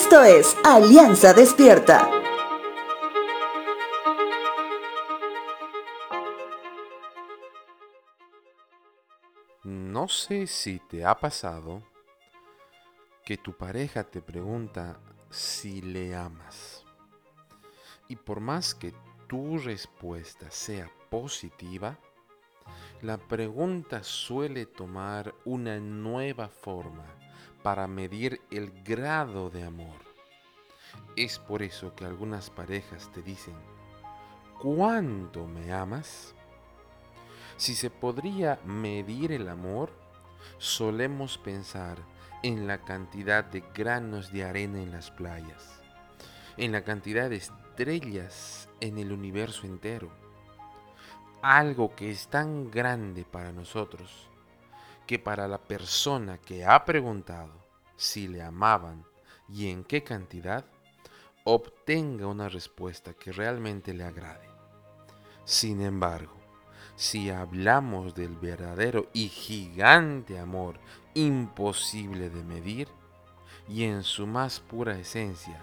Esto es Alianza Despierta. No sé si te ha pasado que tu pareja te pregunta si le amas. Y por más que tu respuesta sea positiva, la pregunta suele tomar una nueva forma para medir el grado de amor. Es por eso que algunas parejas te dicen, ¿cuánto me amas? Si se podría medir el amor, solemos pensar en la cantidad de granos de arena en las playas, en la cantidad de estrellas en el universo entero. Algo que es tan grande para nosotros que para la persona que ha preguntado si le amaban y en qué cantidad, obtenga una respuesta que realmente le agrade. Sin embargo, si hablamos del verdadero y gigante amor imposible de medir, y en su más pura esencia,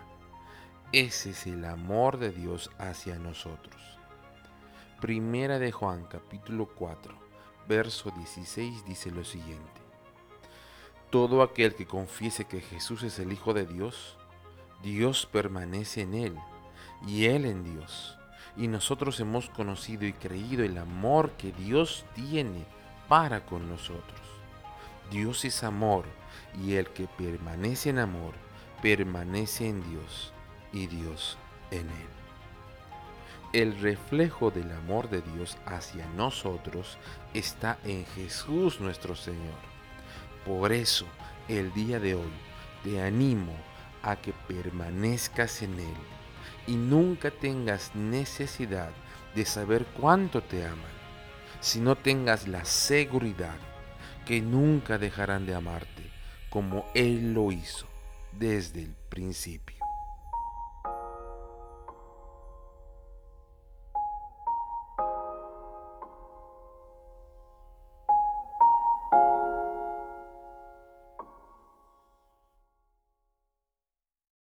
ese es el amor de Dios hacia nosotros. Primera de Juan capítulo 4, verso 16 dice lo siguiente. Todo aquel que confiese que Jesús es el Hijo de Dios, Dios permanece en él y él en Dios. Y nosotros hemos conocido y creído el amor que Dios tiene para con nosotros. Dios es amor y el que permanece en amor permanece en Dios y Dios en él. El reflejo del amor de Dios hacia nosotros está en Jesús nuestro Señor. Por eso, el día de hoy, te animo a que permanezcas en Él y nunca tengas necesidad de saber cuánto te aman, sino tengas la seguridad que nunca dejarán de amarte como Él lo hizo desde el principio.